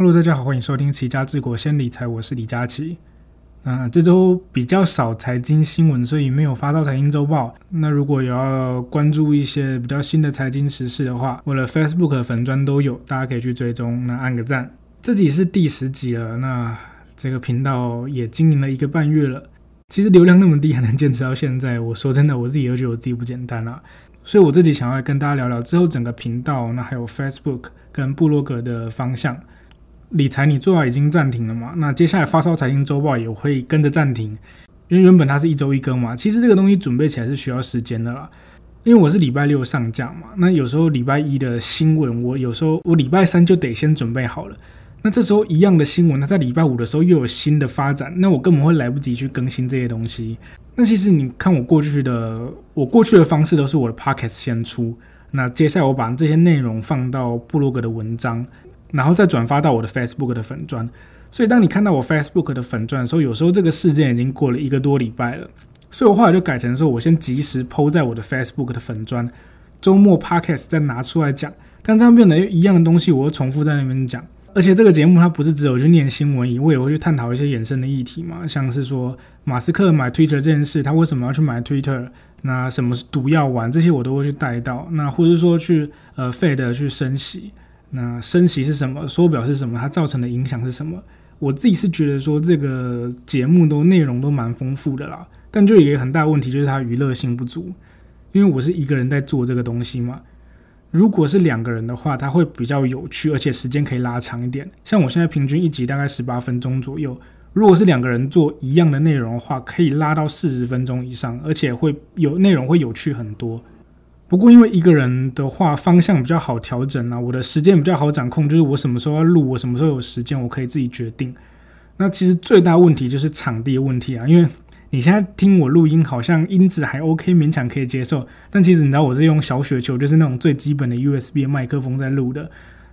Hello，大家好，欢迎收听《齐家治国先理财》，我是李佳琦。那这周比较少财经新闻，所以没有发到财经周报。那如果有要关注一些比较新的财经时事的话，我的 Facebook 粉砖都有，大家可以去追踪，那按个赞。这集是第十集了，那这个频道也经营了一个半月了。其实流量那么低还能坚持到现在，我说真的，我自己都觉得我自己不简单啊。所以我自己想要跟大家聊聊之后整个频道，那还有 Facebook 跟部落格的方向。理财你做好已经暂停了嘛？那接下来发烧财经周报也会跟着暂停，因为原本它是一周一更嘛。其实这个东西准备起来是需要时间的啦。因为我是礼拜六上架嘛，那有时候礼拜一的新闻，我有时候我礼拜三就得先准备好了。那这时候一样的新闻，它在礼拜五的时候又有新的发展，那我根本会来不及去更新这些东西。那其实你看我过去的，我过去的方式都是我的 Podcast 先出，那接下来我把这些内容放到部落格的文章。然后再转发到我的 Facebook 的粉砖，所以当你看到我 Facebook 的粉砖的时候，有时候这个事件已经过了一个多礼拜了，所以我后来就改成说，我先及时抛在我的 Facebook 的粉砖，周末 Podcast 再拿出来讲，但这样变得一样的东西，我又重复在那边讲，而且这个节目它不是只有去念新闻，我也会去探讨一些衍生的议题嘛，像是说马斯克买 Twitter 这件事，他为什么要去买 Twitter？那什么是毒药丸？这些我都会去带到，那或者说去呃 Fed 去升息。那升息是什么？缩表是什么？它造成的影响是什么？我自己是觉得说这个节目都内容都蛮丰富的啦，但就有一个很大问题，就是它娱乐性不足。因为我是一个人在做这个东西嘛，如果是两个人的话，它会比较有趣，而且时间可以拉长一点。像我现在平均一集大概十八分钟左右，如果是两个人做一样的内容的话，可以拉到四十分钟以上，而且会有内容会有趣很多。不过，因为一个人的话，方向比较好调整啊，我的时间比较好掌控，就是我什么时候要录，我什么时候有时间，我可以自己决定。那其实最大问题就是场地的问题啊，因为你现在听我录音，好像音质还 OK，勉强可以接受。但其实你知道，我是用小雪球，就是那种最基本的 USB 麦克风在录的。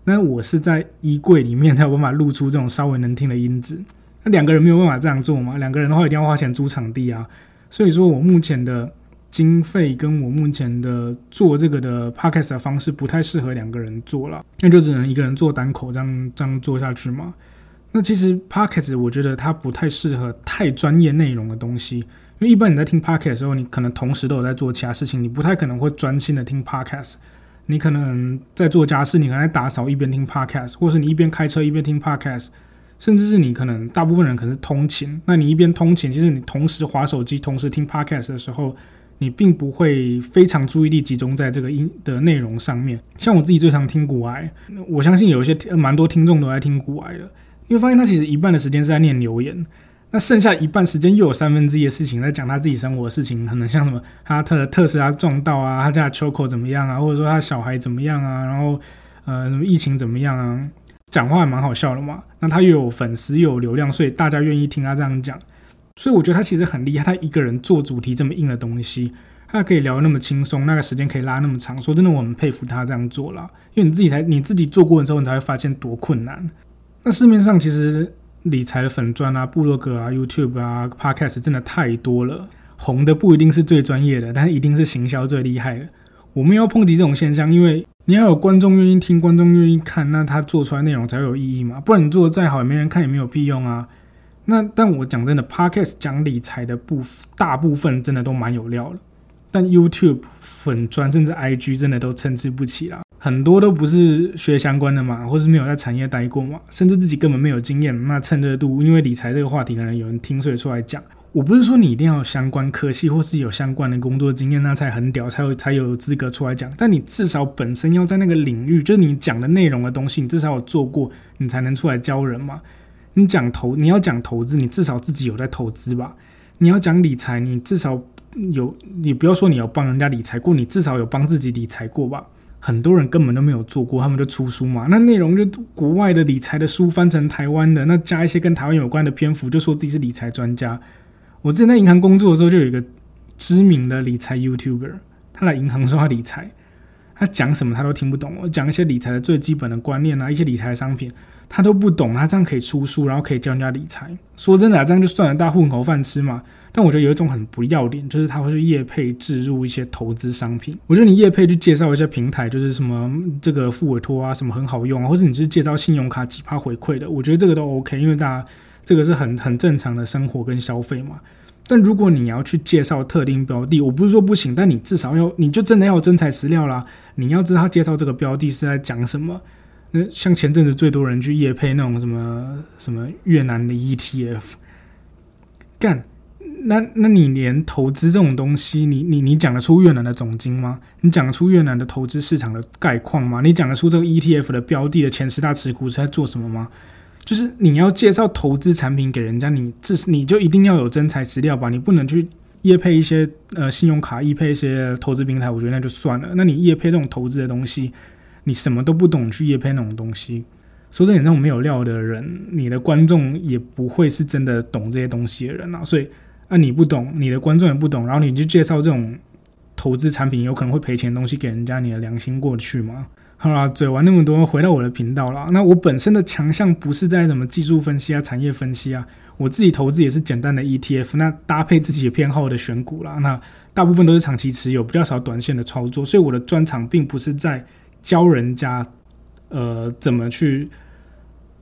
那我是在衣柜里面才有办法录出这种稍微能听的音质。那两个人没有办法这样做嘛？两个人的话，一定要花钱租场地啊。所以说我目前的。经费跟我目前的做这个的 podcast 的方式不太适合两个人做了，那就只能一个人做单口这样这样做下去嘛。那其实 podcast 我觉得它不太适合太专业内容的东西，因为一般你在听 podcast 的时候，你可能同时都有在做其他事情，你不太可能会专心的听 podcast。你可能在做家事，你可能在打扫一边听 podcast，或是你一边开车一边听 podcast，甚至是你可能大部分人可能是通勤，那你一边通勤，其实你同时划手机，同时听 podcast 的时候。你并不会非常注意力集中在这个音的内容上面。像我自己最常听古癌，我相信有一些蛮多听众都在听古癌的，因为发现他其实一半的时间是在念留言，那剩下一半时间又有三分之一的事情在讲他自己生活的事情，可能像什么他特特斯拉撞到啊，他家秋口怎么样啊，或者说他小孩怎么样啊，然后呃什么疫情怎么样啊，讲话还蛮好笑的嘛。那他又有粉丝又有流量，所以大家愿意听他这样讲。所以我觉得他其实很厉害，他一个人做主题这么硬的东西，他可以聊那么轻松，那个时间可以拉那么长。说真的，我很佩服他这样做了，因为你自己才你自己做过的时候，你才会发现多困难。那市面上其实理财的粉砖啊、部落格啊、YouTube 啊、Podcast 真的太多了，红的不一定是最专业的，但是一定是行销最厉害的。我们要抨击这种现象，因为你要有观众愿意听、观众愿意看，那他做出来内容才会有意义嘛。不然你做的再好，也没人看，也没有屁用啊。那但我讲真的，Podcast 讲理财的部分大部分真的都蛮有料的，但 YouTube 粉专甚至 IG 真的都参差不齐啦，很多都不是学相关的嘛，或是没有在产业待过嘛，甚至自己根本没有经验。那趁热度，因为理财这个话题可能有人听，所以出来讲。我不是说你一定要相关科系或是有相关的工作经验，那才很屌，才有才有资格出来讲。但你至少本身要在那个领域，就是你讲的内容的东西，你至少有做过，你才能出来教人嘛。你讲投，你要讲投资，你至少自己有在投资吧？你要讲理财，你至少有，你不要说你要帮人家理财过，你至少有帮自己理财过吧？很多人根本都没有做过，他们就出书嘛。那内容就国外的理财的书翻成台湾的，那加一些跟台湾有关的篇幅，就说自己是理财专家。我之前在银行工作的时候，就有一个知名的理财 YouTuber，他来银行说他理财。他讲什么他都听不懂。我讲一些理财的最基本的观念啊，一些理财的商品他都不懂。他这样可以出书，然后可以教人家理财。说真的，这样就算了，大混口饭吃嘛。但我觉得有一种很不要脸，就是他会去业配置入一些投资商品。我觉得你业配去介绍一些平台，就是什么这个付委托啊，什么很好用啊，或者你是介绍信用卡几趴回馈的，我觉得这个都 OK，因为大家这个是很很正常的生活跟消费嘛。但如果你要去介绍特定标的，我不是说不行，但你至少要，你就真的要真材实料啦。你要知道他介绍这个标的是在讲什么。那像前阵子最多人去夜配那种什么什么越南的 ETF，干，那那你连投资这种东西，你你你讲得出越南的总经吗？你讲得出越南的投资市场的概况吗？你讲得出这个 ETF 的标的的前十大持股是在做什么吗？就是你要介绍投资产品给人家，你这是你就一定要有真材实料吧？你不能去业配一些呃信用卡，业配一些投资平台，我觉得那就算了。那你业配这种投资的东西，你什么都不懂去业配那种东西，说真的，那种没有料的人，你的观众也不会是真的懂这些东西的人啊。所以啊，你不懂，你的观众也不懂，然后你就介绍这种投资产品有可能会赔钱的东西给人家，你的良心过得去吗？好啦，嘴玩那么多，回到我的频道啦。那我本身的强项不是在什么技术分析啊、产业分析啊，我自己投资也是简单的 ETF，那搭配自己偏好的选股啦。那大部分都是长期持有，比较少短线的操作。所以我的专长并不是在教人家，呃，怎么去，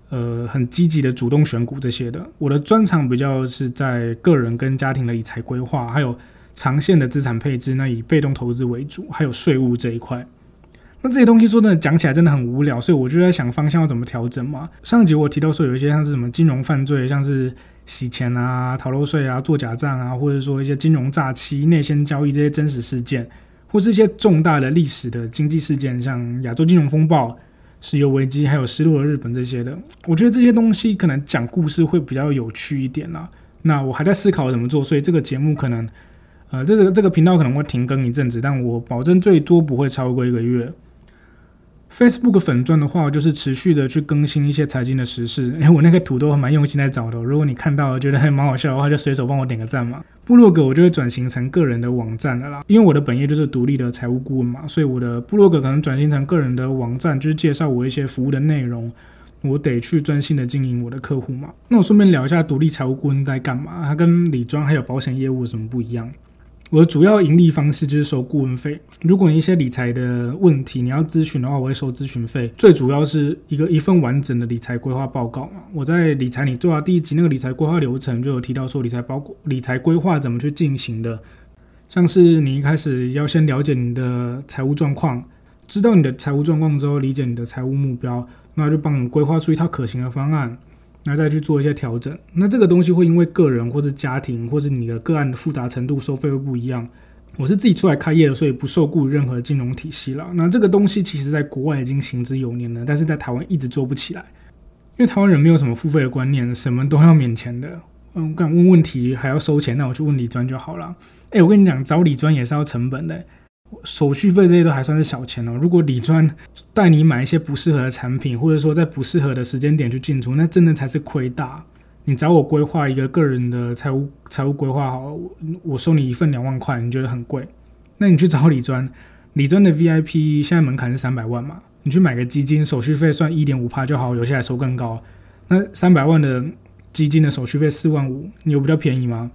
呃，很积极的主动选股这些的。我的专长比较是在个人跟家庭的理财规划，还有长线的资产配置，那以被动投资为主，还有税务这一块。那这些东西说真的讲起来真的很无聊，所以我就在想方向要怎么调整嘛。上集我提到说有一些像是什么金融犯罪，像是洗钱啊、逃漏税啊、做假账啊，或者说一些金融诈欺、内线交易这些真实事件，或是一些重大的历史的经济事件，像亚洲金融风暴、石油危机，还有失落的日本这些的。我觉得这些东西可能讲故事会比较有趣一点啦。那我还在思考怎么做，所以这个节目可能呃，这个这个频道可能会停更一阵子，但我保证最多不会超过一个月。Facebook 粉钻的话，就是持续的去更新一些财经的时事。哎，我那个图都蛮用心在找的。如果你看到了觉得还蛮好笑的话，就随手帮我点个赞嘛。部落格我就会转型成个人的网站的啦，因为我的本业就是独立的财务顾问嘛，所以我的部落格可能转型成个人的网站，就是介绍我一些服务的内容。我得去专心的经营我的客户嘛。那我顺便聊一下独立财务顾问在干嘛，它跟理专还有保险业务有什么不一样？我的主要盈利方式就是收顾问费。如果你一些理财的问题你要咨询的话，我会收咨询费。最主要是一个一份完整的理财规划报告嘛。我在理财你做到第一集那个理财规划流程就有提到说理财包括理财规划怎么去进行的，像是你一开始要先了解你的财务状况，知道你的财务状况之后，理解你的财务目标，那就帮你规划出一套可行的方案。那再去做一些调整，那这个东西会因为个人或者家庭或者你的个案的复杂程度收费会不一样。我是自己出来开业的，所以不受雇于任何金融体系了。那这个东西其实在国外已经行之有年了，但是在台湾一直做不起来，因为台湾人没有什么付费的观念，什么都要免钱的。嗯，敢问问题还要收钱，那我去问李专就好了。诶，我跟你讲，找李专也是要成本的。手续费这些都还算是小钱哦。如果李专带你买一些不适合的产品，或者说在不适合的时间点去进出，那真的才是亏大。你找我规划一个个人的财务财务规划，好，我收你一份两万块，你觉得很贵？那你去找李专，李专的 VIP 现在门槛是三百万嘛？你去买个基金，手续费算一点五帕就好，有些还收更高。那三百万的基金的手续费四万五，你有比较便宜吗？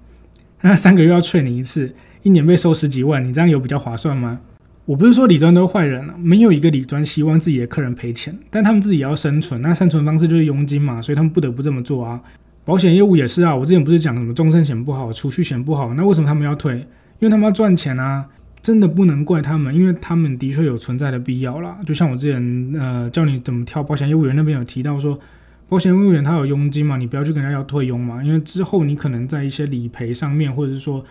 那三个月要催你一次。一年被收十几万，你这样有比较划算吗？我不是说理专都是坏人了，没有一个理专希望自己的客人赔钱，但他们自己也要生存，那生存方式就是佣金嘛，所以他们不得不这么做啊。保险业务也是啊，我之前不是讲什么终身险不好，储蓄险不好，那为什么他们要退？因为他们要赚钱啊，真的不能怪他们，因为他们的确有存在的必要啦。就像我之前呃教你怎么挑保险业务员那边有提到说，保险业务员他有佣金嘛，你不要去跟人家要退佣嘛，因为之后你可能在一些理赔上面，或者是说。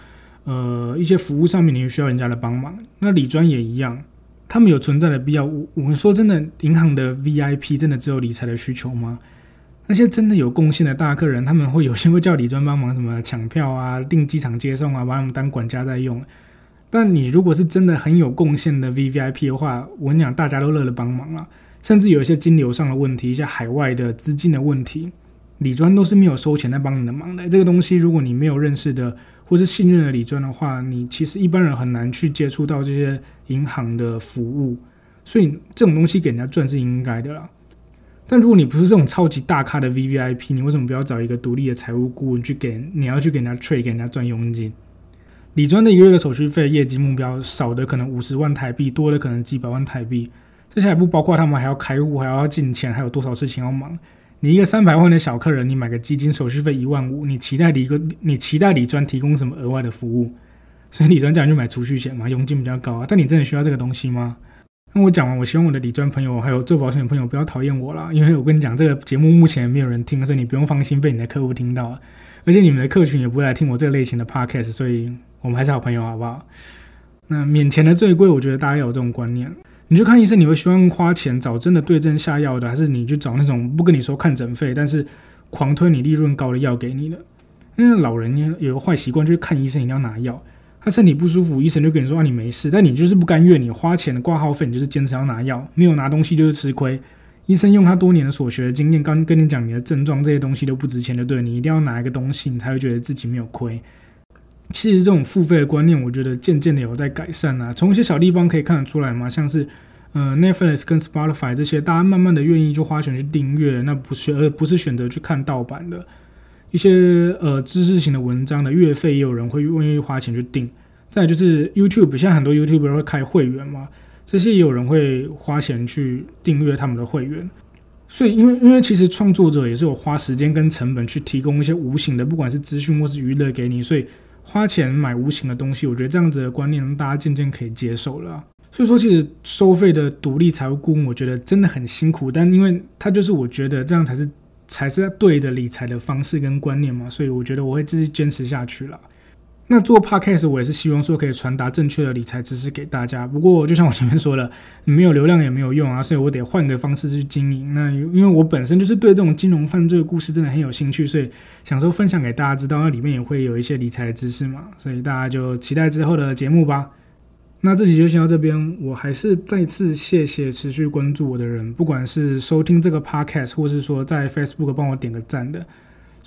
呃，一些服务上面你需要人家的帮忙，那理专也一样，他们有存在的必要。我我们说真的，银行的 VIP 真的只有理财的需求吗？那些真的有贡献的大客人，他们会有些会叫理专帮忙，什么抢票啊、订机场接送啊，把他们当管家在用。但你如果是真的很有贡献的 VVIP 的话，我跟你讲，大家都乐得帮忙啊。甚至有一些金流上的问题，一些海外的资金的问题，理专都是没有收钱在帮你的忙的。这个东西，如果你没有认识的。或是信任的理专的话，你其实一般人很难去接触到这些银行的服务。所以这种东西给人家赚是应该的啦。但如果你不是这种超级大咖的 V V I P，你为什么不要找一个独立的财务顾问去给你要去给人家 trade 给人家赚佣金？理专的一个月的手续费业绩目标少的可能五十万台币，多的可能几百万台币，这些还不包括他们还要开户，还要进钱，还有多少事情要忙。你一个三百万的小客人，你买个基金手续费一万五，你期待理个你期待理专提供什么额外的服务？所以理专讲就买储蓄险嘛，佣金比较高啊。但你真的需要这个东西吗？那我讲完，我希望我的理专朋友还有做保险的朋友不要讨厌我啦，因为我跟你讲，这个节目目前没有人听，所以你不用放心被你的客户听到，而且你们的客群也不会来听我这个类型的 podcast，所以我们还是好朋友，好不好？那免钱的最贵，我觉得大家有这种观念，你去看医生，你会希望花钱找真的对症下药的，还是你去找那种不跟你说看诊费，但是狂推你利润高的药给你的？因为老人有个坏习惯，就是看医生一定要拿药。他身体不舒服，医生就跟你说啊，你没事，但你就是不甘愿，你花钱的挂号费，你就是坚持要拿药，没有拿东西就是吃亏。医生用他多年的所学的经验，刚跟你讲你的症状这些东西都不值钱的，对你一定要拿一个东西，你才会觉得自己没有亏。其实这种付费的观念，我觉得渐渐的有在改善啊，从一些小地方可以看得出来嘛，像是呃 Netflix 跟 Spotify 这些，大家慢慢的愿意就花钱去订阅，那不是而不是选择去看盗版的。一些呃知识型的文章的月费，也有人会愿意花钱去订。再就是 YouTube，现在很多 YouTuber 会开会员嘛，这些也有人会花钱去订阅他们的会员。所以，因为因为其实创作者也是有花时间跟成本去提供一些无形的，不管是资讯或是娱乐给你，所以花钱买无形的东西，我觉得这样子的观念大家渐渐可以接受了。所以说，其实收费的独立财务顾问，我觉得真的很辛苦，但因为他就是我觉得这样才是。才是对的理财的方式跟观念嘛，所以我觉得我会继续坚持下去了。那做 podcast 我也是希望说可以传达正确的理财知识给大家。不过就像我前面说的，没有流量也没有用啊，所以我得换个方式去经营。那因为我本身就是对这种金融犯罪的故事真的很有兴趣，所以想说分享给大家知道，那里面也会有一些理财知识嘛，所以大家就期待之后的节目吧。那这期就先到这边，我还是再次谢谢持续关注我的人，不管是收听这个 podcast，或是说在 Facebook 帮我点个赞的。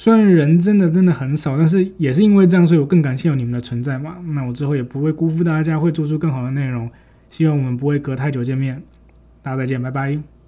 虽然人真的真的很少，但是也是因为这样，所以我更感谢有你们的存在嘛。那我之后也不会辜负大家，会做出更好的内容。希望我们不会隔太久见面，大家再见，拜拜。